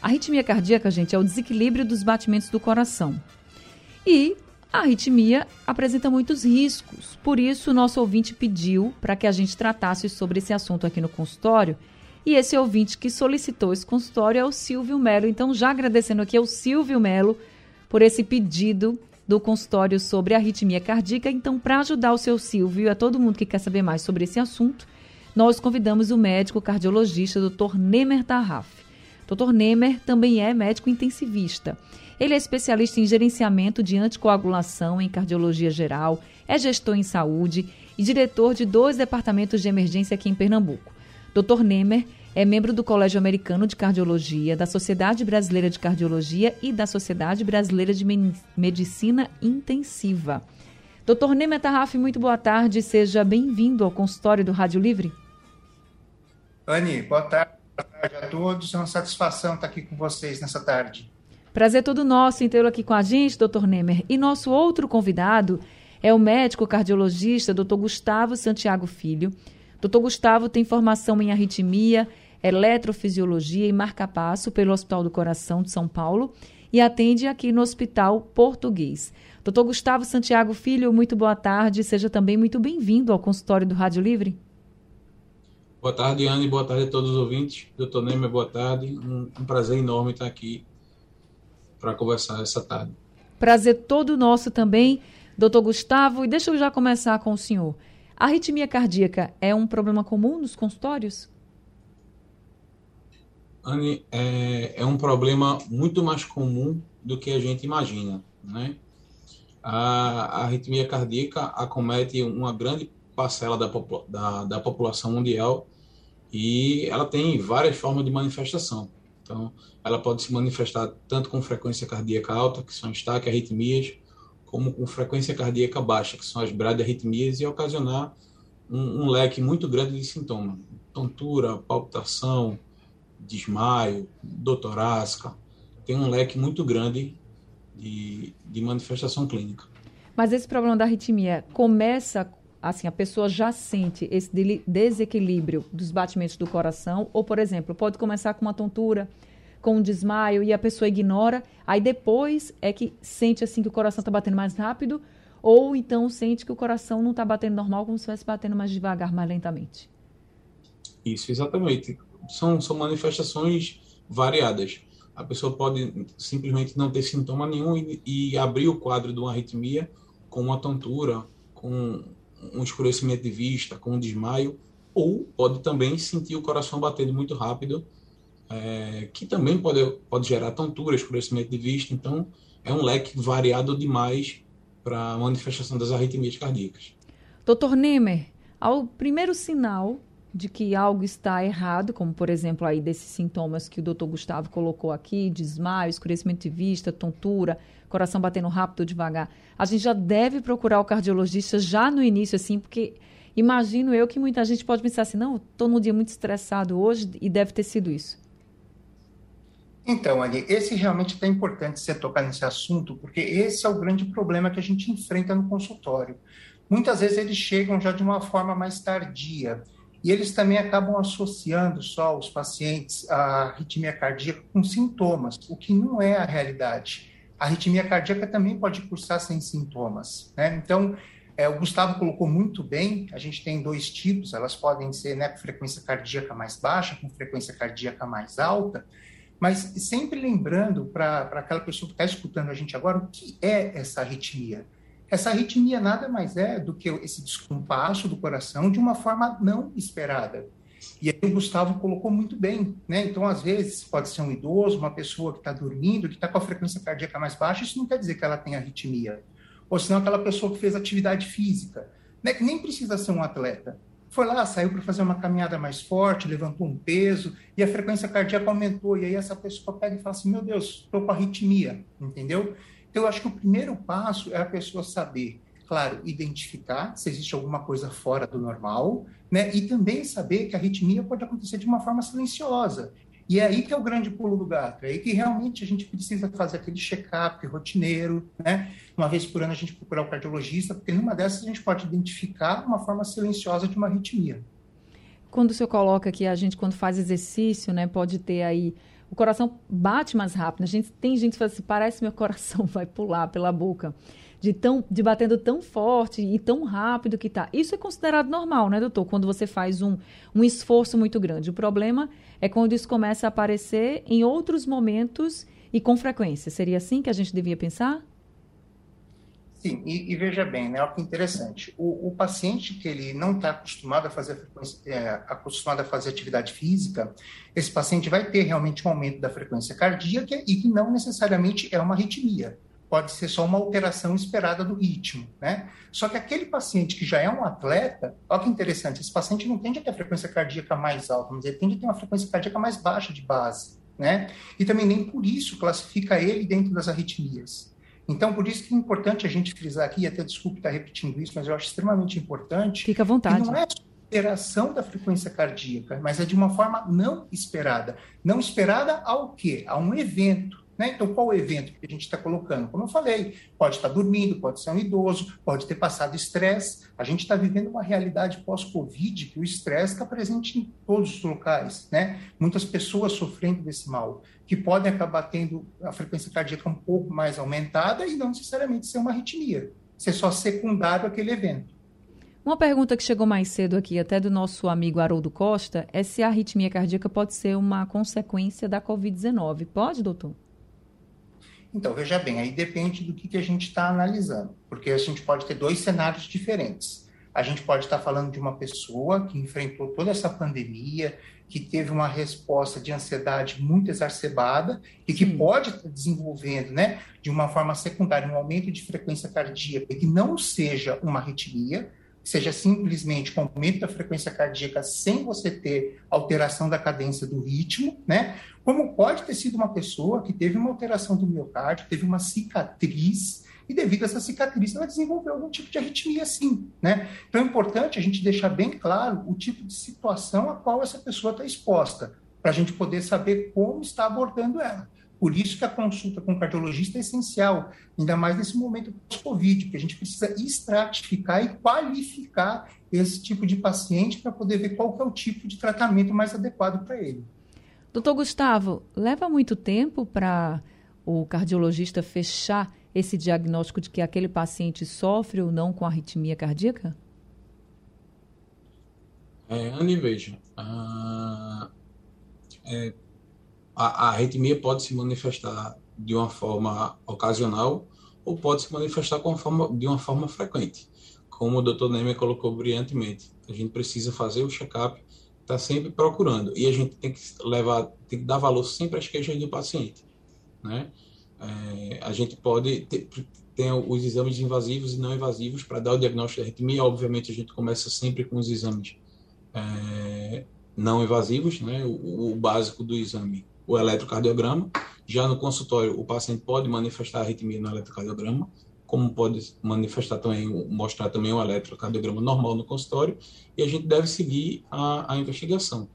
A arritmia cardíaca, gente, é o desequilíbrio dos batimentos do coração. E a arritmia apresenta muitos riscos. Por isso, o nosso ouvinte pediu para que a gente tratasse sobre esse assunto aqui no consultório. E esse ouvinte que solicitou esse consultório é o Silvio Melo. Então, já agradecendo aqui ao Silvio Melo por esse pedido do consultório sobre arritmia cardíaca. Então, para ajudar o seu Silvio e a todo mundo que quer saber mais sobre esse assunto, nós convidamos o médico cardiologista Dr. Nemer Tarraf. Dr. Nemer também é médico intensivista. Ele é especialista em gerenciamento de anticoagulação em cardiologia geral, é gestor em saúde e diretor de dois departamentos de emergência aqui em Pernambuco. Dr. Nemer é membro do Colégio Americano de Cardiologia, da Sociedade Brasileira de Cardiologia e da Sociedade Brasileira de Medicina Intensiva. Dr. Nemer Tarraf, muito boa tarde, seja bem-vindo ao consultório do Rádio Livre. Anne, boa tarde. Todos. É uma satisfação estar aqui com vocês nessa tarde. Prazer todo nosso em tê-lo aqui com a gente, doutor Nemer. E nosso outro convidado é o médico cardiologista, doutor Gustavo Santiago Filho. Doutor Gustavo tem formação em arritmia, eletrofisiologia e marca-passo pelo Hospital do Coração de São Paulo e atende aqui no Hospital Português. Doutor Gustavo Santiago Filho, muito boa tarde. Seja também muito bem-vindo ao consultório do Rádio Livre. Boa tarde, Anne. Boa tarde a todos os ouvintes. Doutor Nemer, boa tarde. Um, um prazer enorme estar aqui para conversar essa tarde. Prazer todo nosso também, doutor Gustavo. E deixa eu já começar com o senhor. A arritmia cardíaca é um problema comum nos consultórios? Anne, é, é um problema muito mais comum do que a gente imagina, né? A, a arritmia cardíaca acomete uma grande parcela da, da, da população mundial e ela tem várias formas de manifestação. Então, ela pode se manifestar tanto com frequência cardíaca alta, que são as taquiarritmias, como com frequência cardíaca baixa, que são as bradiarritmias, e ocasionar um, um, leque muito grande de sintomas. Tontura, palpitação, desmaio, dor torácica. Tem um leque muito grande de, de manifestação clínica. Mas esse problema da arritmia começa assim, a pessoa já sente esse desequilíbrio dos batimentos do coração, ou, por exemplo, pode começar com uma tontura, com um desmaio e a pessoa ignora, aí depois é que sente assim que o coração está batendo mais rápido, ou então sente que o coração não está batendo normal, como se estivesse batendo mais devagar, mais lentamente. Isso, exatamente. São, são manifestações variadas. A pessoa pode simplesmente não ter sintoma nenhum e, e abrir o quadro de uma arritmia com uma tontura, com um escurecimento de vista, com um desmaio, ou pode também sentir o coração batendo muito rápido, é, que também pode, pode gerar tontura, escurecimento de vista. Então, é um leque variado demais para a manifestação das arritmias cardíacas. Doutor Nemer, ao primeiro sinal de que algo está errado, como por exemplo aí desses sintomas que o doutor Gustavo colocou aqui, desmaio, escurecimento de vista, tontura, coração batendo rápido ou devagar, a gente já deve procurar o cardiologista já no início, assim, porque imagino eu que muita gente pode pensar assim, não, estou num dia muito estressado hoje e deve ter sido isso. Então, Ali, esse realmente é importante você tocar nesse assunto, porque esse é o grande problema que a gente enfrenta no consultório. Muitas vezes eles chegam já de uma forma mais tardia, e eles também acabam associando só os pacientes à arritmia cardíaca com sintomas, o que não é a realidade. A arritmia cardíaca também pode cursar sem sintomas. Né? Então, é, o Gustavo colocou muito bem, a gente tem dois tipos, elas podem ser né, com frequência cardíaca mais baixa, com frequência cardíaca mais alta, mas sempre lembrando para aquela pessoa que está escutando a gente agora, o que é essa arritmia? Essa arritmia nada mais é do que esse descompasso do coração de uma forma não esperada. E aí o Gustavo colocou muito bem, né? Então, às vezes, pode ser um idoso, uma pessoa que está dormindo, que está com a frequência cardíaca mais baixa, isso não quer dizer que ela tem arritmia. Ou senão aquela pessoa que fez atividade física, né? que nem precisa ser um atleta, foi lá, saiu para fazer uma caminhada mais forte, levantou um peso e a frequência cardíaca aumentou. E aí essa pessoa pega e fala assim: meu Deus, estou com arritmia, entendeu? Eu acho que o primeiro passo é a pessoa saber, claro, identificar se existe alguma coisa fora do normal, né? E também saber que a arritmia pode acontecer de uma forma silenciosa. E é aí que é o grande pulo do gato, é aí que realmente a gente precisa fazer aquele check-up rotineiro, né? Uma vez por ano a gente procurar o cardiologista, porque numa dessas a gente pode identificar uma forma silenciosa de uma arritmia. Quando o senhor coloca que a gente, quando faz exercício, né, pode ter aí o coração bate mais rápido. A gente tem gente que fala assim, parece meu coração vai pular pela boca. De, tão, de batendo tão forte e tão rápido que tá. Isso é considerado normal, né, doutor? Quando você faz um, um esforço muito grande. O problema é quando isso começa a aparecer em outros momentos e com frequência. Seria assim que a gente devia pensar? Sim, e, e, veja bem, né, que interessante. O, o paciente que ele não está acostumado a fazer é, acostumado a fazer atividade física, esse paciente vai ter realmente um aumento da frequência cardíaca e que não necessariamente é uma arritmia. Pode ser só uma alteração esperada do ritmo, né? Só que aquele paciente que já é um atleta, olha que interessante, esse paciente não tende a ter a frequência cardíaca mais alta, mas ele tende a ter uma frequência cardíaca mais baixa de base, né? E também nem por isso classifica ele dentro das arritmias. Então, por isso que é importante a gente frisar aqui, até desculpe estar repetindo isso, mas eu acho extremamente importante. Fica à vontade. não é superação da frequência cardíaca, mas é de uma forma não esperada. Não esperada ao quê? A um evento. Né? Então, qual o evento que a gente está colocando? Como eu falei, pode estar dormindo, pode ser um idoso, pode ter passado estresse. A gente está vivendo uma realidade pós-Covid que o estresse está presente em todos os locais. Né? Muitas pessoas sofrendo desse mal, que podem acabar tendo a frequência cardíaca um pouco mais aumentada e não necessariamente ser uma arritmia, ser só secundário àquele evento. Uma pergunta que chegou mais cedo aqui, até do nosso amigo Haroldo Costa, é se a arritmia cardíaca pode ser uma consequência da Covid-19. Pode, doutor? Então, veja bem, aí depende do que, que a gente está analisando, porque a gente pode ter dois cenários diferentes. A gente pode estar tá falando de uma pessoa que enfrentou toda essa pandemia, que teve uma resposta de ansiedade muito exacerbada e que Sim. pode estar desenvolvendo, né, de uma forma secundária, um aumento de frequência cardíaca que não seja uma arritmia, seja simplesmente com aumento da frequência cardíaca sem você ter alteração da cadência do ritmo, né? Como pode ter sido uma pessoa que teve uma alteração do miocárdio, teve uma cicatriz, e devido a essa cicatriz ela desenvolveu algum tipo de arritmia sim, né? Então é importante a gente deixar bem claro o tipo de situação a qual essa pessoa está exposta, para a gente poder saber como está abordando ela. Por isso que a consulta com o cardiologista é essencial, ainda mais nesse momento pós-Covid, que a gente precisa estratificar e qualificar esse tipo de paciente para poder ver qual é o tipo de tratamento mais adequado para ele. Doutor Gustavo, leva muito tempo para o cardiologista fechar esse diagnóstico de que aquele paciente sofre ou não com arritmia cardíaca? É, Anne, veja, ah, é, a, a arritmia pode se manifestar de uma forma ocasional ou pode se manifestar com forma, de uma forma frequente, como o Dr. Neymer colocou brilhantemente. A gente precisa fazer o check-up, está sempre procurando e a gente tem que levar, tem que dar valor sempre às queixas do paciente, né? É, a gente pode ter, ter os exames invasivos e não invasivos para dar o diagnóstico da arritmia. Obviamente, a gente começa sempre com os exames é, não invasivos, né? O, o, básico do exame o eletrocardiograma. Já no consultório, o paciente pode manifestar arritmia no eletrocardiograma, como pode manifestar também, mostrar também o eletrocardiograma normal no consultório, e a gente deve seguir a, a investigação.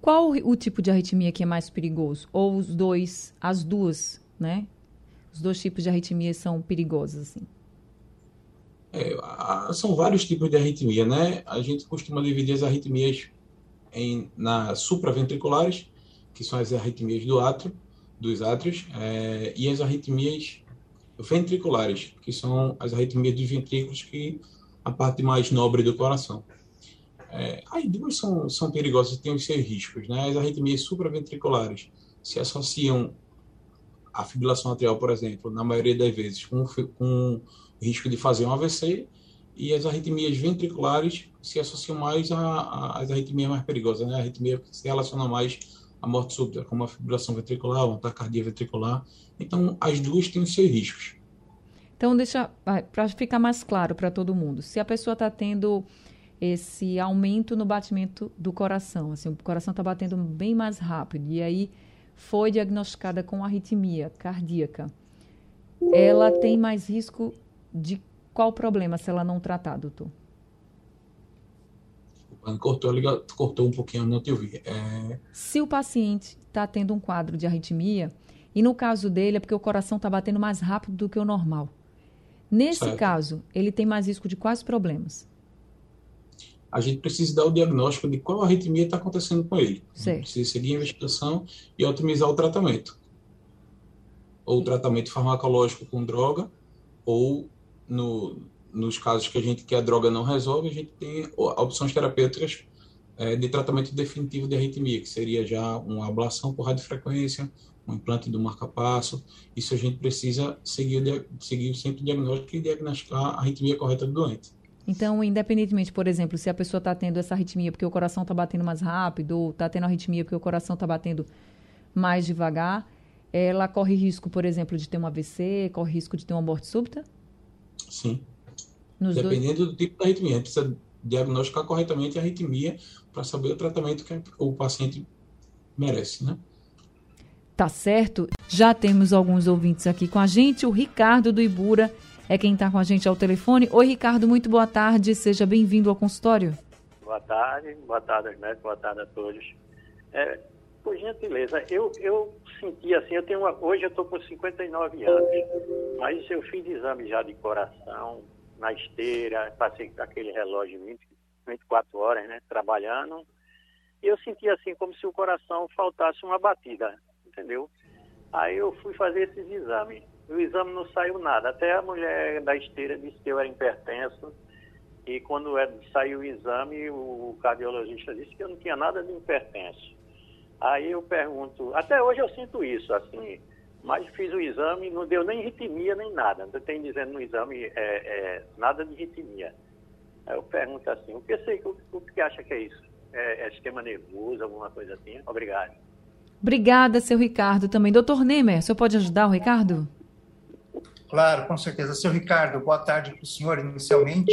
Qual o tipo de arritmia que é mais perigoso? Ou os dois, as duas, né? Os dois tipos de arritmia são perigosos, assim? É, são vários tipos de arritmia, né? A gente costuma dividir as arritmias em, na supraventriculares, que são as arritmias do átrio, dos átrios, é, e as arritmias ventriculares, que são as arritmias dos ventrículos, que a parte mais nobre do coração. É, as duas são, são perigosas têm os seus riscos. Né? As arritmias supraventriculares se associam à fibrilação atrial, por exemplo, na maioria das vezes, com, com risco de fazer um AVC, e as arritmias ventriculares se associam mais às arritmias mais perigosas, né? a arritmia que se relaciona mais a morte súbita, como a fibrilação ventricular, uma taquicardia ventricular. Então, as duas têm os seus riscos. Então, deixa para ficar mais claro para todo mundo. Se a pessoa está tendo esse aumento no batimento do coração. Assim, o coração está batendo bem mais rápido. E aí foi diagnosticada com arritmia cardíaca. Ela tem mais risco de qual problema se ela não tratar, doutor? Cortou, cortou um pouquinho, não te ouvi. É... Se o paciente está tendo um quadro de arritmia, e no caso dele é porque o coração está batendo mais rápido do que o normal. Nesse certo. caso, ele tem mais risco de quais problemas? A gente precisa dar o diagnóstico de qual arritmia está acontecendo com ele. Certo. Precisa seguir a investigação e otimizar o tratamento. Ou o tratamento farmacológico com droga, ou no, nos casos que a gente que a droga não resolve, a gente tem opções terapêuticas é, de tratamento definitivo de arritmia, que seria já uma ablação por radiofrequência, um implante do marca-passo. Isso a gente precisa seguir, seguir sempre o diagnóstico e diagnosticar a arritmia correta do doente. Então, independentemente, por exemplo, se a pessoa está tendo essa arritmia porque o coração está batendo mais rápido, ou está tendo arritmia porque o coração está batendo mais devagar, ela corre risco, por exemplo, de ter um AVC, corre risco de ter uma morte súbita? Sim. Nos Dependendo dois... do tipo da arritmia, a gente precisa diagnosticar corretamente a arritmia para saber o tratamento que o paciente merece, né? Tá certo? Já temos alguns ouvintes aqui com a gente. O Ricardo do Ibura é quem está com a gente ao telefone. Oi, Ricardo, muito boa tarde. Seja bem-vindo ao consultório. Boa tarde, boa tarde aos médicos, boa tarde a todos. É, por gentileza, eu, eu senti assim, eu tenho uma, hoje eu estou com 59 anos, mas eu fiz exame já de coração, na esteira, passei aquele relógio 20, 24 horas, né, trabalhando, e eu senti assim como se o coração faltasse uma batida entendeu? Aí eu fui fazer esses exames. O exame não saiu nada. Até a mulher da esteira disse que eu era hipertenso. E quando é, saiu o exame, o cardiologista disse que eu não tinha nada de hipertenso. Aí eu pergunto, até hoje eu sinto isso, assim, mas fiz o exame, não deu nem ritmia nem nada. Não tem dizendo no exame é, é, nada de ritmia. Aí eu pergunto assim, o que, sei, o, o que acha que é isso? É, é sistema nervoso, alguma coisa assim? Obrigado. Obrigada, seu Ricardo, também. Doutor Nemer, o senhor pode ajudar o Ricardo? Claro, com certeza. Seu Ricardo, boa tarde para o senhor, inicialmente.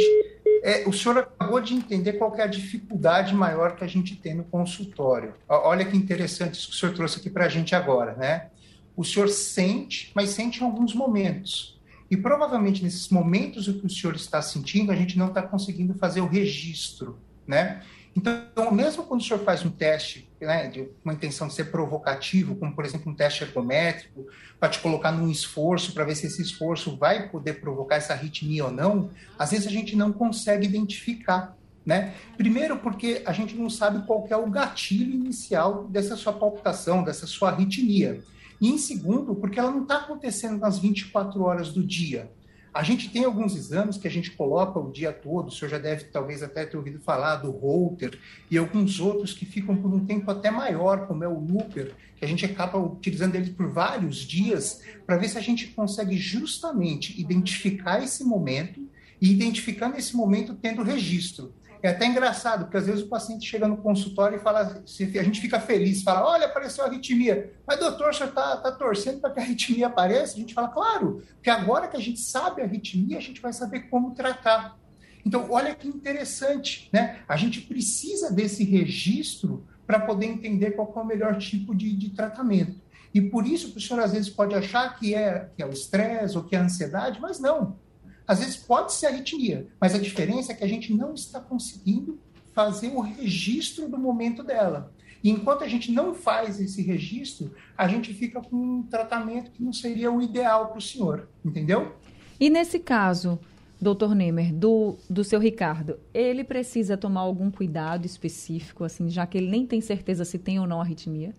É, o senhor acabou de entender qual é a dificuldade maior que a gente tem no consultório. Olha que interessante isso que o senhor trouxe aqui para a gente agora, né? O senhor sente, mas sente em alguns momentos. E provavelmente nesses momentos o que o senhor está sentindo, a gente não está conseguindo fazer o registro, né? Então, mesmo quando o senhor faz um teste, né, de uma intenção de ser provocativo, como por exemplo um teste ergométrico, para te colocar num esforço, para ver se esse esforço vai poder provocar essa arritmia ou não, às vezes a gente não consegue identificar. Né? Primeiro, porque a gente não sabe qual é o gatilho inicial dessa sua palpitação, dessa sua arritmia. E em segundo, porque ela não está acontecendo nas 24 horas do dia. A gente tem alguns exames que a gente coloca o dia todo, o senhor já deve talvez até ter ouvido falar do Holter e alguns outros que ficam por um tempo até maior, como é o Looper, que a gente acaba utilizando ele por vários dias, para ver se a gente consegue justamente identificar esse momento e identificando esse momento tendo registro. É até engraçado, porque às vezes o paciente chega no consultório e fala, a gente fica feliz, fala, olha, apareceu a arritmia. Mas, doutor, o senhor está tá torcendo para que a arritmia apareça? A gente fala, claro, porque agora que a gente sabe a arritmia, a gente vai saber como tratar. Então, olha que interessante, né? A gente precisa desse registro para poder entender qual é o melhor tipo de, de tratamento. E por isso o senhor às vezes pode achar que é, que é o estresse ou que é a ansiedade, mas não. Às vezes pode ser arritmia, mas a diferença é que a gente não está conseguindo fazer o registro do momento dela. E enquanto a gente não faz esse registro, a gente fica com um tratamento que não seria o ideal para o senhor, entendeu? E nesse caso, doutor Nemer, do, do seu Ricardo, ele precisa tomar algum cuidado específico, assim, já que ele nem tem certeza se tem ou não arritmia?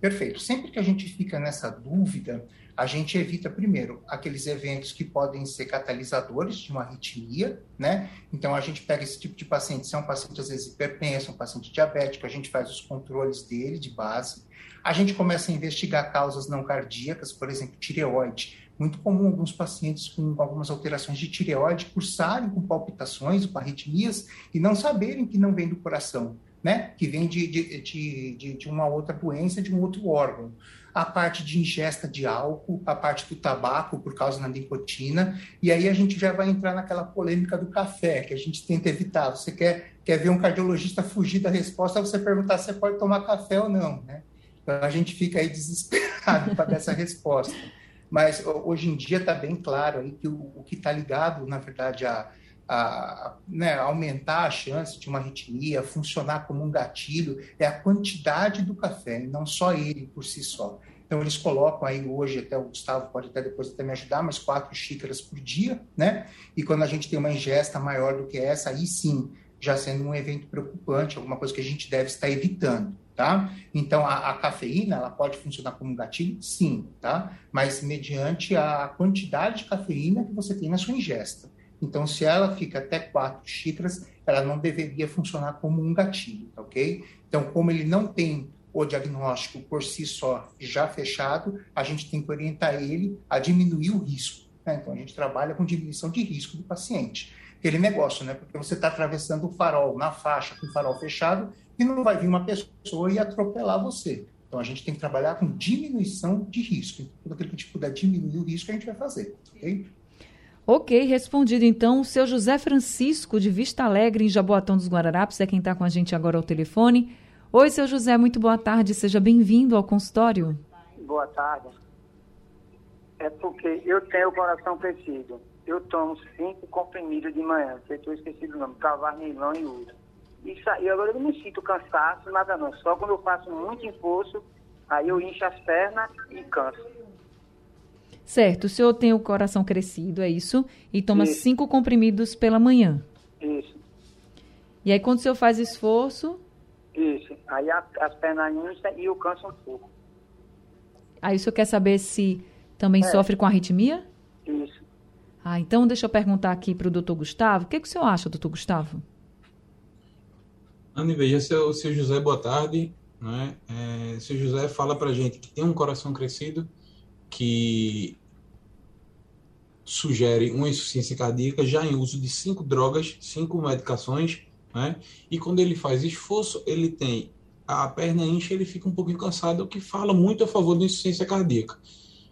Perfeito. Sempre que a gente fica nessa dúvida, a gente evita, primeiro, aqueles eventos que podem ser catalisadores de uma arritmia, né? Então, a gente pega esse tipo de paciente, se é um paciente, às vezes, hipertenso, um paciente diabético, a gente faz os controles dele de base. A gente começa a investigar causas não cardíacas, por exemplo, tireoide. Muito comum alguns pacientes com algumas alterações de tireoide cursarem com palpitações, com arritmias, e não saberem que não vem do coração né? Que vem de, de, de, de uma outra doença, de um outro órgão a parte de ingesta de álcool, a parte do tabaco por causa da nicotina, e aí a gente já vai entrar naquela polêmica do café, que a gente tenta evitar. Você quer, quer ver um cardiologista fugir da resposta, você perguntar se pode tomar café ou não, né? Então a gente fica aí desesperado para essa resposta. Mas hoje em dia está bem claro aí que o, o que está ligado, na verdade, a, a, né, aumentar a chance de uma arritmia, funcionar como um gatilho, é a quantidade do café, não só ele por si só. Então, eles colocam aí hoje, até o Gustavo pode até depois até me ajudar, mas quatro xícaras por dia, né? E quando a gente tem uma ingesta maior do que essa, aí sim, já sendo um evento preocupante, alguma coisa que a gente deve estar evitando, tá? Então, a, a cafeína, ela pode funcionar como um gatilho? Sim, tá? Mas mediante a quantidade de cafeína que você tem na sua ingesta. Então, se ela fica até quatro xícaras, ela não deveria funcionar como um gatilho, tá ok? Então, como ele não tem o diagnóstico por si só já fechado, a gente tem que orientar ele a diminuir o risco. Né? Então, a gente trabalha com diminuição de risco do paciente. Aquele negócio, né? Porque você está atravessando o farol na faixa com o farol fechado e não vai vir uma pessoa e atropelar você. Então, a gente tem que trabalhar com diminuição de risco. Então, tudo aquilo que a gente puder diminuir o risco, a gente vai fazer, ok? Ok, respondido então. O seu José Francisco, de Vista Alegre, em Jaboatão dos Guararapes, é quem está com a gente agora ao telefone. Oi, seu José, muito boa tarde. Seja bem-vindo ao consultório. Boa tarde. É porque eu tenho o coração crescido. Eu tomo cinco comprimidos de manhã, que eu esqueci do nome, cavarnilão e uso. Isso aí, agora eu não sinto cansaço, nada não. Só quando eu faço muito impulso, aí eu incho as pernas e canso. Certo, o senhor tem o coração crescido, é isso? E toma isso. cinco comprimidos pela manhã. Isso. E aí, quando o senhor faz esforço. Isso. Aí a, as pernas incham e o canso um pouco. Aí o senhor quer saber se também é. sofre com arritmia? Isso. Ah, então deixa eu perguntar aqui para o doutor Gustavo. O que, que o senhor acha, doutor Gustavo? Anne, veja, seu, seu José, boa tarde. Né? É, seu José fala para gente que tem um coração crescido que sugere uma insuficiência cardíaca já em uso de cinco drogas, cinco medicações, né? E quando ele faz esforço, ele tem a perna incha, ele fica um pouquinho cansado, o que fala muito a favor da insuficiência cardíaca.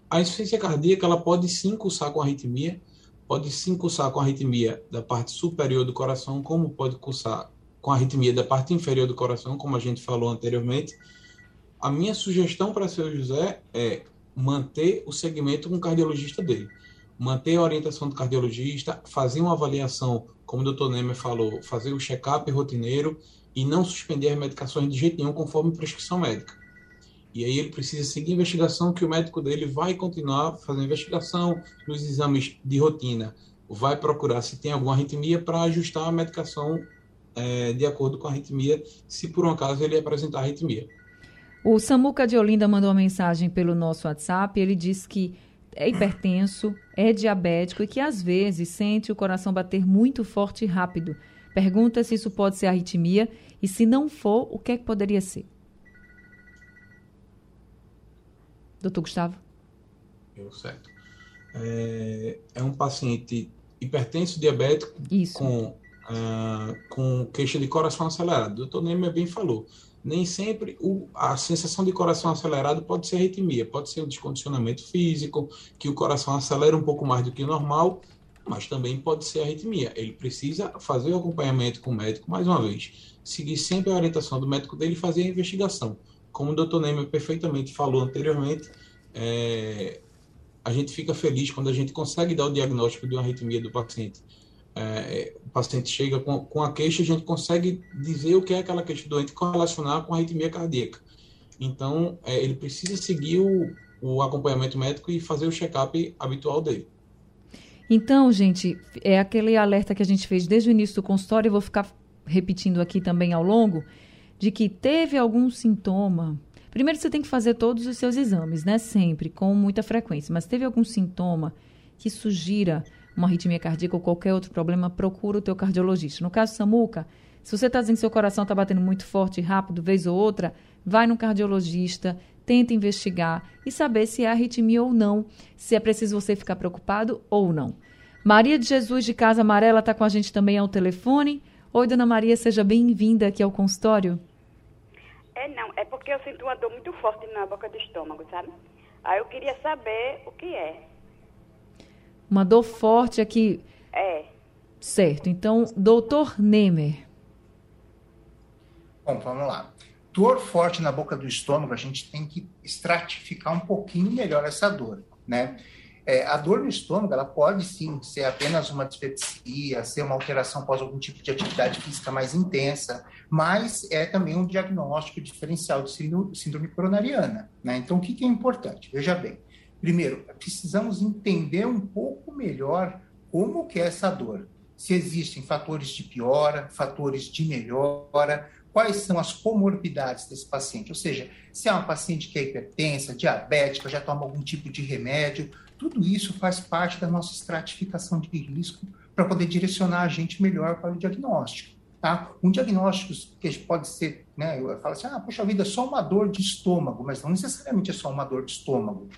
A insuficiência cardíaca, ela pode sim cursar com arritmia, pode sim cursar com arritmia da parte superior do coração, como pode cursar com arritmia da parte inferior do coração, como a gente falou anteriormente. A minha sugestão para o seu José é manter o segmento com o cardiologista dele. Manter a orientação do cardiologista, fazer uma avaliação, como o doutor Nemer falou, fazer o check-up rotineiro e não suspender as medicações de jeito nenhum conforme prescrição médica. E aí ele precisa seguir a investigação que o médico dele vai continuar fazendo investigação nos exames de rotina. Vai procurar se tem alguma arritmia para ajustar a medicação é, de acordo com a arritmia, se por um acaso ele apresentar arritmia. O Samuca de Olinda mandou uma mensagem pelo nosso WhatsApp. Ele diz que é hipertenso, é diabético e que às vezes sente o coração bater muito forte e rápido. Pergunta se isso pode ser arritmia e se não for, o que é que poderia ser? Doutor Gustavo? Eu, certo. É, é um paciente hipertenso, diabético, isso. com, uh, com queixa de coração acelerado. O doutor Neymar bem falou nem sempre o, a sensação de coração acelerado pode ser arritmia, pode ser um descondicionamento físico, que o coração acelera um pouco mais do que o normal, mas também pode ser arritmia. Ele precisa fazer o acompanhamento com o médico, mais uma vez, seguir sempre a orientação do médico dele e fazer a investigação. Como o Dr. Neymer perfeitamente falou anteriormente, é, a gente fica feliz quando a gente consegue dar o diagnóstico de uma arritmia do paciente é, o paciente chega com, com a queixa, a gente consegue dizer o que é aquela queixa doente correlacionar com a arritmia cardíaca. Então, é, ele precisa seguir o, o acompanhamento médico e fazer o check-up habitual dele. Então, gente, é aquele alerta que a gente fez desde o início do consultório, eu vou ficar repetindo aqui também ao longo, de que teve algum sintoma. Primeiro você tem que fazer todos os seus exames, né? Sempre, com muita frequência. Mas teve algum sintoma que sugira uma arritmia cardíaca ou qualquer outro problema, procura o teu cardiologista. No caso Samuca, se você está dizendo que seu coração está batendo muito forte e rápido, vez ou outra, vai no cardiologista, tenta investigar e saber se é arritmia ou não, se é preciso você ficar preocupado ou não. Maria de Jesus de Casa Amarela está com a gente também ao telefone. Oi, dona Maria, seja bem-vinda aqui ao consultório. É, não, é porque eu sinto uma dor muito forte na boca do estômago, sabe? Aí eu queria saber o que é. Uma dor forte aqui. É. Certo, então, doutor Nemer. Bom, vamos lá. Dor forte na boca do estômago, a gente tem que estratificar um pouquinho melhor essa dor, né? É, a dor no estômago, ela pode sim ser apenas uma dispepsia, ser uma alteração após algum tipo de atividade física mais intensa, mas é também um diagnóstico diferencial de síndrome coronariana. Né? Então, o que, que é importante? Veja bem, primeiro, precisamos entender um pouco melhor como que é essa dor. Se existem fatores de piora, fatores de melhora, quais são as comorbidades desse paciente, ou seja, se é uma paciente que é hipertensa, diabética, já toma algum tipo de remédio, tudo isso faz parte da nossa estratificação de risco para poder direcionar a gente melhor para o diagnóstico. Tá? Um diagnóstico que pode ser, né, eu falo assim, ah, poxa vida, é só uma dor de estômago, mas não necessariamente é só uma dor de estômago.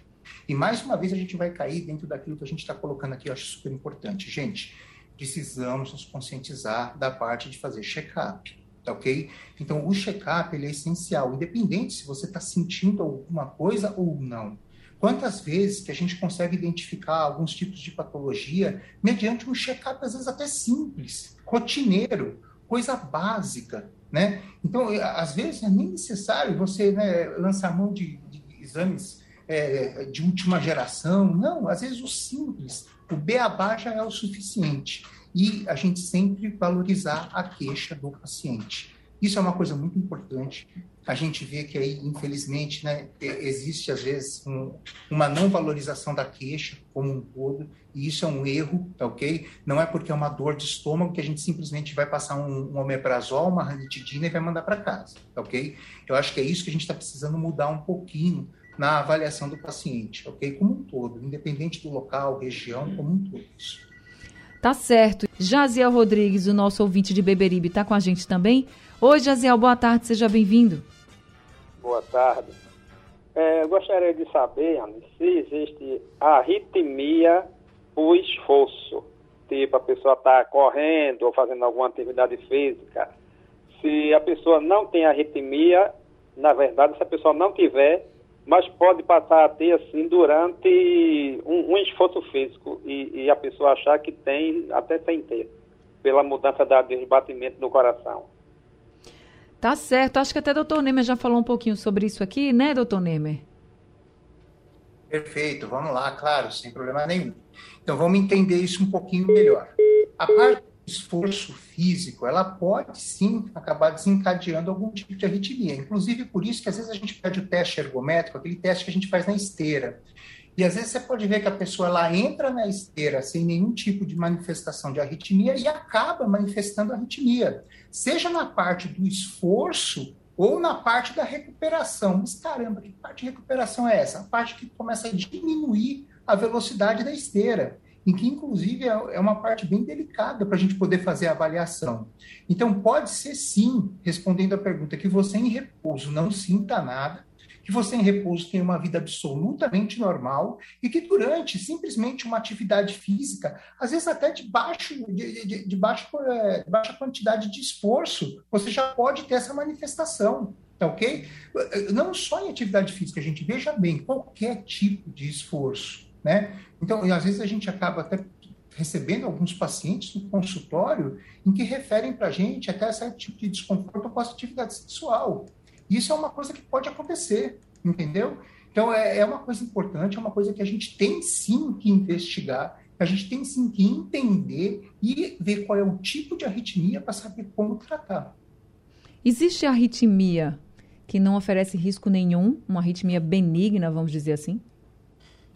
E mais uma vez a gente vai cair dentro daquilo que a gente está colocando aqui, eu acho super importante. Gente, precisamos nos conscientizar da parte de fazer check-up, tá ok? Então, o check-up é essencial, independente se você está sentindo alguma coisa ou não. Quantas vezes que a gente consegue identificar alguns tipos de patologia mediante um check-up, às vezes até simples, rotineiro, coisa básica, né? Então, às vezes, é nem necessário você né, lançar mão de, de exames é, de última geração. Não, às vezes o simples, o beabá já é o suficiente. E a gente sempre valorizar a queixa do paciente. Isso é uma coisa muito importante a gente vê que aí, infelizmente, né, existe às vezes um, uma não valorização da queixa como um todo, e isso é um erro, tá ok? Não é porque é uma dor de estômago que a gente simplesmente vai passar um, um omeprazol, uma ranitidina e vai mandar para casa, tá ok? Eu acho que é isso que a gente está precisando mudar um pouquinho na avaliação do paciente, ok? Como um todo, independente do local, região, como um todo. Tá certo. Jaziel Rodrigues, o nosso ouvinte de Beberibe, está com a gente também. Oi, Jaziel, boa tarde, seja bem-vindo boa tarde. É, eu gostaria de saber, se existe arritmia por esforço. Tipo, a pessoa está correndo ou fazendo alguma atividade física. Se a pessoa não tem arritmia, na verdade, se a pessoa não tiver, mas pode passar a ter assim durante um, um esforço físico e, e, a pessoa achar que tem até sem ter, pela mudança da, do batimento do coração. Tá certo. Acho que até o doutor Nemer já falou um pouquinho sobre isso aqui, né, doutor Nemer? Perfeito, vamos lá, claro, sem problema nenhum. Então vamos entender isso um pouquinho melhor. A parte esforço físico, ela pode sim acabar desencadeando algum tipo de arritmia. Inclusive por isso que às vezes a gente pede o teste ergométrico, aquele teste que a gente faz na esteira. E às vezes você pode ver que a pessoa ela entra na esteira sem nenhum tipo de manifestação de arritmia e acaba manifestando arritmia seja na parte do esforço ou na parte da recuperação. Mas caramba, que parte de recuperação é essa? A parte que começa a diminuir a velocidade da esteira, em que inclusive é, é uma parte bem delicada para a gente poder fazer a avaliação. Então, pode ser sim, respondendo a pergunta, que você em repouso não sinta nada, que você em repouso tem uma vida absolutamente normal e que durante simplesmente uma atividade física, às vezes até de, baixo, de, de, de, baixo, é, de baixa quantidade de esforço, você já pode ter essa manifestação. Tá ok? Não só em atividade física, a gente veja bem qualquer tipo de esforço, né? Então, às vezes a gente acaba até recebendo alguns pacientes no consultório em que referem para a gente até esse tipo de desconforto após atividade sexual. Isso é uma coisa que pode acontecer, entendeu? Então, é, é uma coisa importante, é uma coisa que a gente tem sim que investigar, a gente tem sim que entender e ver qual é o tipo de arritmia para saber como tratar. Existe arritmia que não oferece risco nenhum, uma arritmia benigna, vamos dizer assim?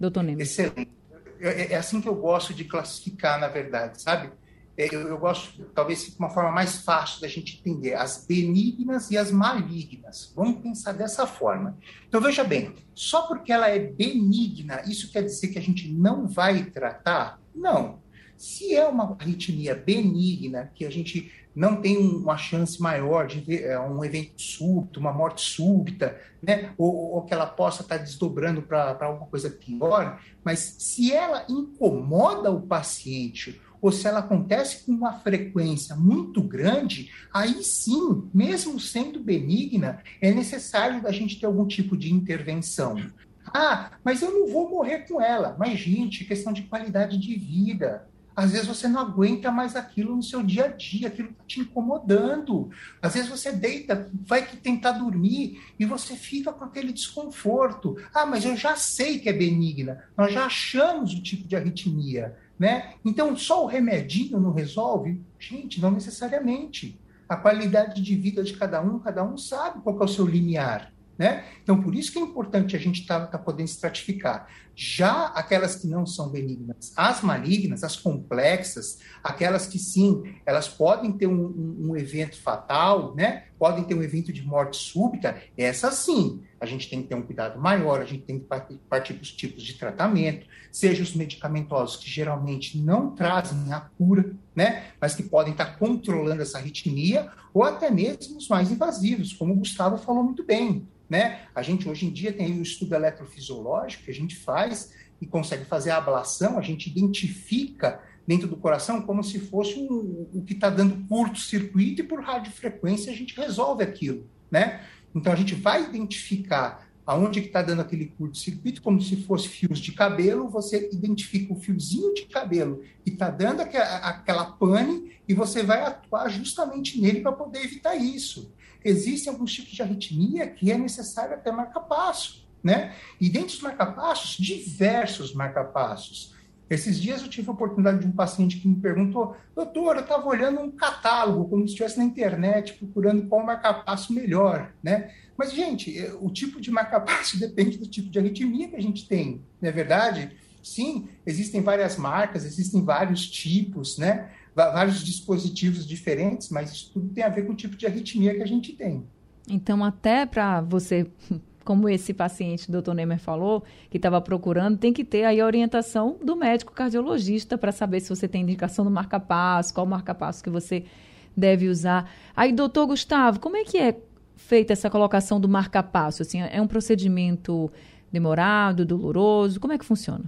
Doutor. Excelente. É, é assim que eu gosto de classificar, na verdade, sabe? É, eu, eu gosto, talvez uma forma mais fácil da gente entender, as benignas e as malignas. Vamos pensar dessa forma. Então, veja bem, só porque ela é benigna, isso quer dizer que a gente não vai tratar? Não. Se é uma arritmia benigna, que a gente não tem uma chance maior de ver é, um evento súbito, uma morte súbita, né? ou, ou que ela possa estar desdobrando para alguma coisa pior, mas se ela incomoda o paciente ou se ela acontece com uma frequência muito grande, aí sim, mesmo sendo benigna, é necessário a gente ter algum tipo de intervenção. Ah, mas eu não vou morrer com ela. Mas, gente, questão de qualidade de vida. Às vezes você não aguenta mais aquilo no seu dia a dia, aquilo está te incomodando. Às vezes você deita, vai tentar dormir e você fica com aquele desconforto. Ah, mas eu já sei que é benigna, nós já achamos o tipo de arritmia. Né? Então, só o remedinho não resolve? Gente, não necessariamente. A qualidade de vida de cada um, cada um sabe qual é o seu limiar. Né? Então, por isso que é importante a gente estar tá, tá podendo estratificar. Já aquelas que não são benignas, as malignas, as complexas, aquelas que sim, elas podem ter um, um, um evento fatal, né? podem ter um evento de morte súbita, essas sim, a gente tem que ter um cuidado maior, a gente tem que partir dos tipos de tratamento, seja os medicamentosos que geralmente não trazem a cura, né? mas que podem estar controlando essa arritmia, ou até mesmo os mais invasivos, como o Gustavo falou muito bem, né? A gente hoje em dia tem o estudo eletrofisiológico que a gente faz e consegue fazer a ablação, a gente identifica dentro do coração como se fosse um, o que está dando curto-circuito e por radiofrequência a gente resolve aquilo, né? Então a gente vai identificar aonde que está dando aquele curto-circuito, como se fosse fios de cabelo, você identifica o fiozinho de cabelo que está dando aquela, aquela pane e você vai atuar justamente nele para poder evitar isso existem alguns tipos de arritmia que é necessário até marca-passo, né? E dentro dos marca-passos, diversos marca-passos. Esses dias eu tive a oportunidade de um paciente que me perguntou, doutor, eu estava olhando um catálogo, como se estivesse na internet, procurando qual marca-passo melhor, né? Mas, gente, é, o tipo de marca-passo depende do tipo de arritmia que a gente tem, não é verdade? Sim, existem várias marcas, existem vários tipos, né? vários dispositivos diferentes, mas isso tudo tem a ver com o tipo de arritmia que a gente tem. Então, até para você, como esse paciente, doutor Nemer falou, que estava procurando, tem que ter aí a orientação do médico cardiologista para saber se você tem indicação do marca-passo, qual marca-passo que você deve usar. Aí, doutor Gustavo, como é que é feita essa colocação do marca-passo? Assim, é um procedimento demorado, doloroso? Como é que funciona?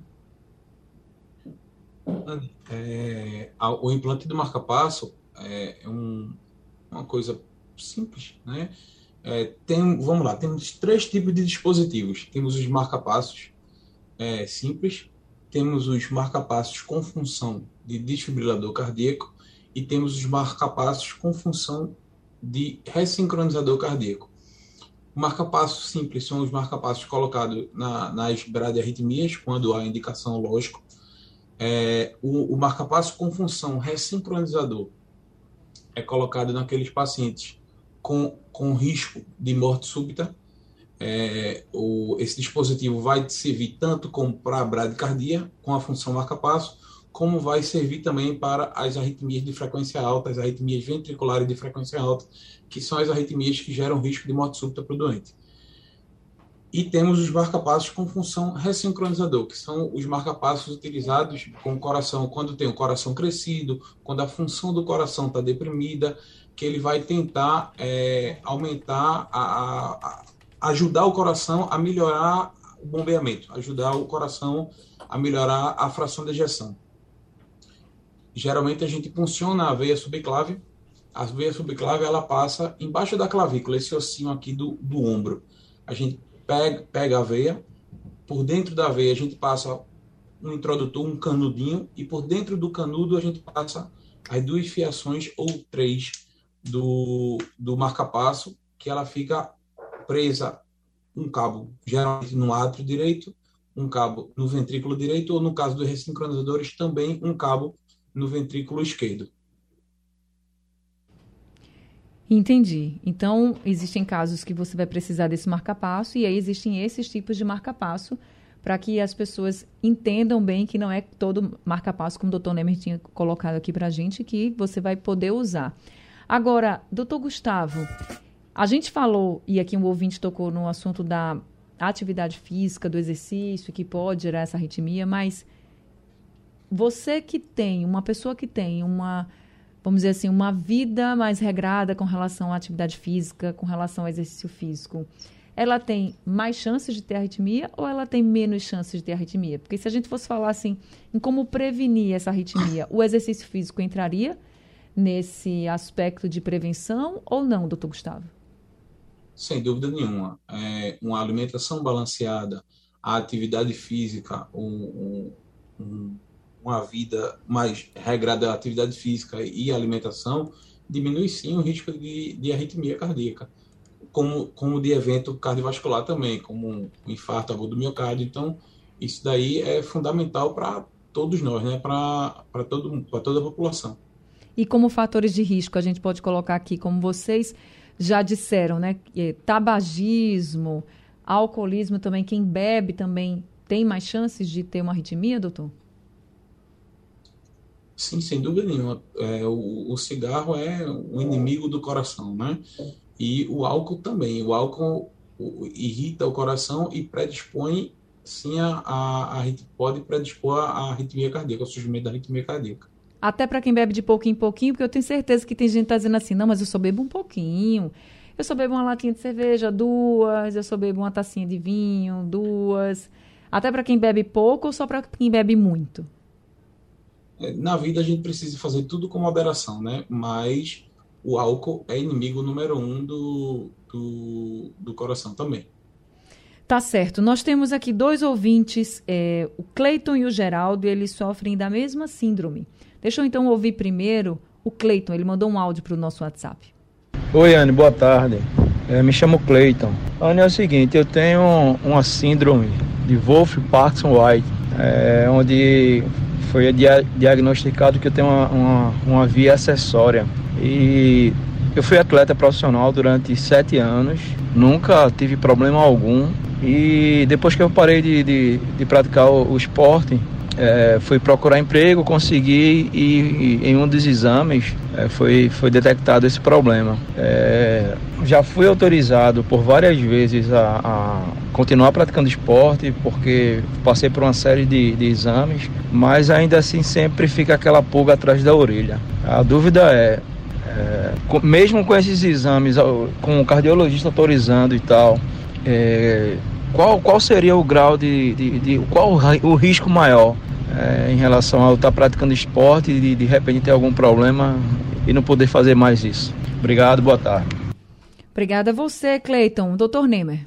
É, o implante do marca-passo é, é um, uma coisa simples, né? É, tem, vamos lá, temos três tipos de dispositivos. Temos os marca-passos é, simples, temos os marca-passos com função de desfibrilador cardíaco e temos os marca-passos com função de ressincronizador cardíaco. O marca-passo simples são os marca-passos colocados na, nas bradiarritmias, quando há indicação, lógico, é, o, o marca-passo com função ressincronizador é colocado naqueles pacientes com, com risco de morte súbita. É, o, esse dispositivo vai servir tanto para a bradicardia, com a função marca-passo, como vai servir também para as arritmias de frequência alta, as arritmias ventriculares de frequência alta, que são as arritmias que geram risco de morte súbita para o doente. E temos os marca-passos com função ressincronizador, que são os marca-passos utilizados com o coração, quando tem o coração crescido, quando a função do coração está deprimida, que ele vai tentar é, aumentar, a, a, ajudar o coração a melhorar o bombeamento, ajudar o coração a melhorar a fração de ejeção. Geralmente a gente funciona a veia subclave, a veia subclave ela passa embaixo da clavícula, esse ossinho aqui do, do ombro. A gente pega, pega a veia, por dentro da veia a gente passa um introdutor, um canudinho, e por dentro do canudo a gente passa as duas fiações ou três do, do marca-passo, que ela fica presa um cabo geralmente no átrio direito, um cabo no ventrículo direito, ou no caso dos ressincronizadores, também um cabo no ventrículo esquerdo. Entendi. Então, existem casos que você vai precisar desse marca-passo e aí existem esses tipos de marca-passo para que as pessoas entendam bem que não é todo marca-passo, como o doutor Nemer tinha colocado aqui para a gente, que você vai poder usar. Agora, doutor Gustavo, a gente falou, e aqui um ouvinte tocou no assunto da atividade física, do exercício, que pode gerar essa arritmia, mas você que tem, uma pessoa que tem uma vamos dizer assim, uma vida mais regrada com relação à atividade física, com relação ao exercício físico. ela tem mais chances de ter arritmia ou ela tem menos chances de ter arritmia? Porque se a gente fosse falar assim em como prevenir essa arritmia, o exercício físico entraria nesse aspecto de prevenção ou não, doutor Gustavo? Sem dúvida nenhuma. É, uma alimentação balanceada, a atividade física, um, um, uma vida mais regrada da atividade física e alimentação, diminui sim o risco de, de arritmia cardíaca, como, como de evento cardiovascular também, como um infarto agudo do miocárdio. Então, isso daí é fundamental para todos nós, né? para toda a população. E como fatores de risco, a gente pode colocar aqui, como vocês já disseram, né? Tabagismo, alcoolismo também, quem bebe também tem mais chances de ter uma arritmia, doutor? Sim, sem dúvida nenhuma. É, o, o, cigarro é o inimigo do coração, né? E o álcool também. O álcool o, irrita o coração e predispõe, sim, a, a, a pode predispor a arritmia cardíaca, ao surgimento da arritmia cardíaca. Até para quem bebe de pouquinho em pouquinho, porque eu tenho certeza que tem gente que tá dizendo assim, não, mas eu só bebo um pouquinho. Eu só bebo uma latinha de cerveja, duas. Eu só bebo uma tacinha de vinho, duas. Até para quem bebe pouco ou só para quem bebe muito? É, na vida a gente precisa fazer tudo com moderação, né? Mas o álcool é inimigo número um do, do, do coração também. Tá certo. Nós temos aqui dois ouvintes, é, o Cleiton e o Geraldo, e eles sofrem da mesma síndrome. Deixa eu então ouvir primeiro o Cleiton, ele mandou um áudio para o nosso WhatsApp. Oi, Anne, boa tarde. É, me chamo Cleiton. Anne, é o seguinte, eu tenho uma síndrome de Wolf Parkinson White, é, onde foi diagnosticado que eu tenho uma, uma, uma via acessória. E eu fui atleta profissional durante sete anos, nunca tive problema algum. E depois que eu parei de, de, de praticar o, o esporte, é, fui procurar emprego, consegui e, e em um dos exames é, foi, foi detectado esse problema. É, já fui autorizado por várias vezes a, a, continuar praticando esporte, porque passei por uma série de, de exames, mas ainda assim sempre fica aquela pulga atrás da orelha. A dúvida é, é mesmo com esses exames, com o cardiologista autorizando e tal, é, qual, qual seria o grau de, de, de qual o risco maior é, em relação ao estar tá praticando esporte e de, de repente ter algum problema e não poder fazer mais isso. Obrigado, boa tarde. Obrigada a você, Cleiton. Doutor Nemer.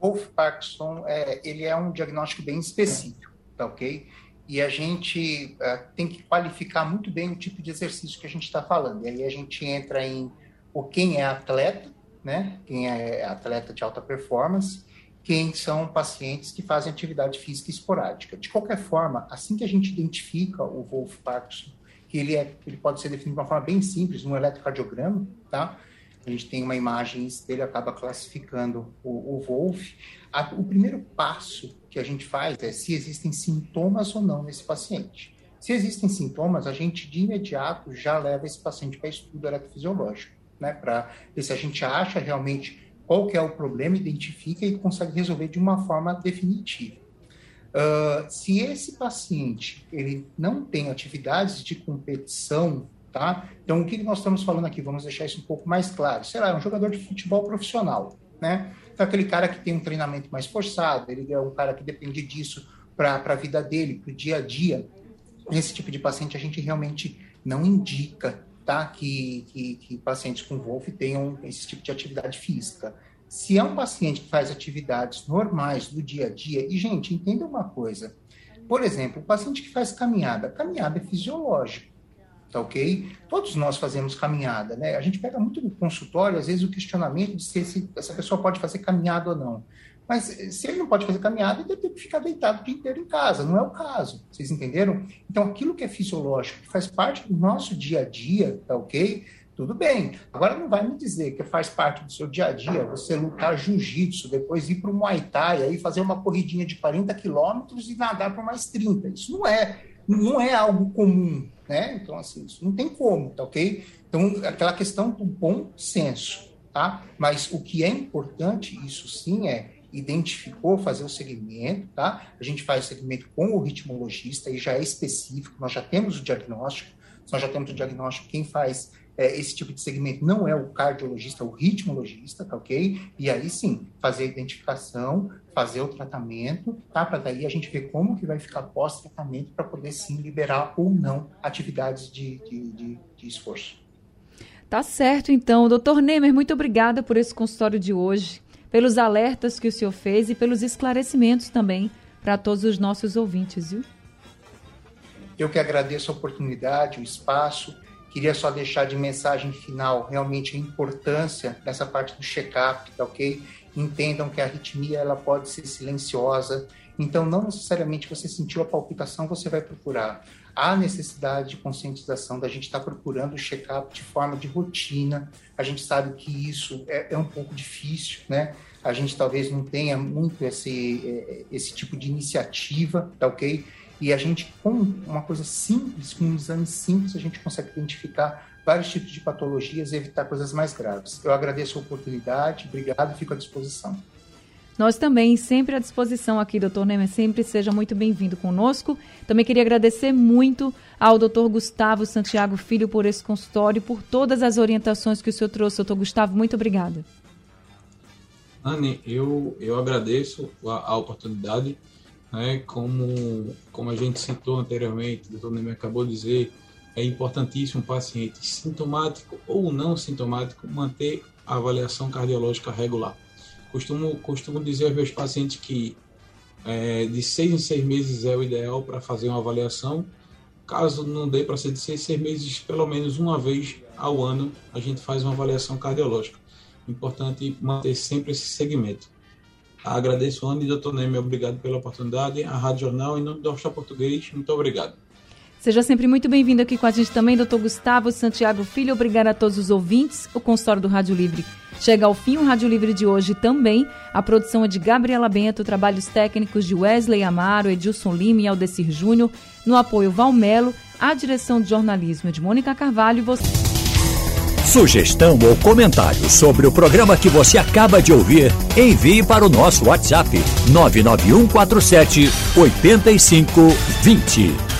Wolf Parkinson, é, ele é um diagnóstico bem específico, tá ok? E a gente é, tem que qualificar muito bem o tipo de exercício que a gente está falando. E aí a gente entra em o quem é atleta, né? Quem é atleta de alta performance, quem são pacientes que fazem atividade física esporádica. De qualquer forma, assim que a gente identifica o Wolf Parkinson, que ele, é, ele pode ser definido de uma forma bem simples, no eletrocardiograma, tá? A gente tem uma imagem dele, acaba classificando o, o Wolf. A, o primeiro passo que a gente faz é se existem sintomas ou não nesse paciente. Se existem sintomas, a gente de imediato já leva esse paciente para estudo eletrofisiológico, né? Para ver se a gente acha realmente qual que é o problema, identifica e consegue resolver de uma forma definitiva. Uh, se esse paciente ele não tem atividades de competição, tá? Então o que nós estamos falando aqui? Vamos deixar isso um pouco mais claro. Será é um jogador de futebol profissional, né? Então aquele cara que tem um treinamento mais forçado, ele é um cara que depende disso para a vida dele, para o dia a dia. Esse tipo de paciente a gente realmente não indica tá? que, que, que pacientes com Wolf tenham esse tipo de atividade física. Se é um paciente que faz atividades normais do dia a dia, e, gente, entenda uma coisa. Por exemplo, o paciente que faz caminhada, caminhada é fisiológico, tá ok? Todos nós fazemos caminhada, né? A gente pega muito no consultório, às vezes, o questionamento de se, se essa pessoa pode fazer caminhada ou não. Mas eh, se ele não pode fazer caminhada, ele que ficar deitado o dia inteiro em casa. Não é o caso. Vocês entenderam? Então, aquilo que é fisiológico, que faz parte do nosso dia a dia, tá ok? Tudo bem. Agora não vai me dizer que faz parte do seu dia a dia você lutar jiu-jitsu, depois ir para o Muay Thai, aí fazer uma corridinha de 40 quilômetros e nadar por mais 30. Isso não é, não é algo comum, né? Então, assim, isso não tem como, tá ok? Então, aquela questão do bom senso, tá? Mas o que é importante, isso sim, é identificou, fazer o segmento, tá? A gente faz o segmento com o ritmologista e já é específico, nós já temos o diagnóstico, nós já temos o diagnóstico, quem faz é, esse tipo de segmento não é o cardiologista, é o ritmologista, tá ok? E aí sim, fazer a identificação, fazer o tratamento, tá? Para daí a gente ver como que vai ficar pós-tratamento para poder sim liberar ou não atividades de, de, de, de esforço. Tá certo, então. Doutor Nemer, muito obrigada por esse consultório de hoje, pelos alertas que o senhor fez e pelos esclarecimentos também para todos os nossos ouvintes, viu? Eu que agradeço a oportunidade, o espaço. Queria só deixar de mensagem final realmente a importância dessa parte do check-up, tá ok? Entendam que a arritmia ela pode ser silenciosa, então não necessariamente você sentiu a palpitação, você vai procurar. Há necessidade de conscientização da gente estar tá procurando o check-up de forma de rotina. A gente sabe que isso é, é um pouco difícil, né? A gente talvez não tenha muito esse, é, esse tipo de iniciativa, tá ok? E a gente, com uma coisa simples, com um exame simples, a gente consegue identificar vários tipos de patologias e evitar coisas mais graves. Eu agradeço a oportunidade, obrigado, fico à disposição. Nós também, sempre à disposição aqui, doutor Nemer, sempre seja muito bem-vindo conosco. Também queria agradecer muito ao doutor Gustavo Santiago Filho por esse consultório, por todas as orientações que o senhor trouxe. Doutor Gustavo, muito obrigada. Anne, eu, eu agradeço a, a oportunidade né? Como, como a gente citou anteriormente, o doutor Neme acabou de dizer, é importantíssimo o paciente sintomático ou não sintomático manter a avaliação cardiológica regular. Costumo, costumo dizer aos meus pacientes que é, de seis em seis meses é o ideal para fazer uma avaliação. Caso não dê para ser de seis seis meses, pelo menos uma vez ao ano a gente faz uma avaliação cardiológica. Importante manter sempre esse segmento. Agradeço, Ana e doutor Neme, obrigado pela oportunidade. A Rádio Jornal, em nome do Português, muito obrigado. Seja sempre muito bem-vindo aqui com a gente também, doutor Gustavo Santiago Filho. Obrigado a todos os ouvintes. O consultório do Rádio Livre chega ao fim. O Rádio Livre de hoje também. A produção é de Gabriela Bento, trabalhos técnicos de Wesley Amaro, Edilson Lima e Aldecir Júnior. No apoio Valmelo, a direção de jornalismo é de Mônica Carvalho você. Sugestão ou comentário sobre o programa que você acaba de ouvir, envie para o nosso WhatsApp 99147 8520.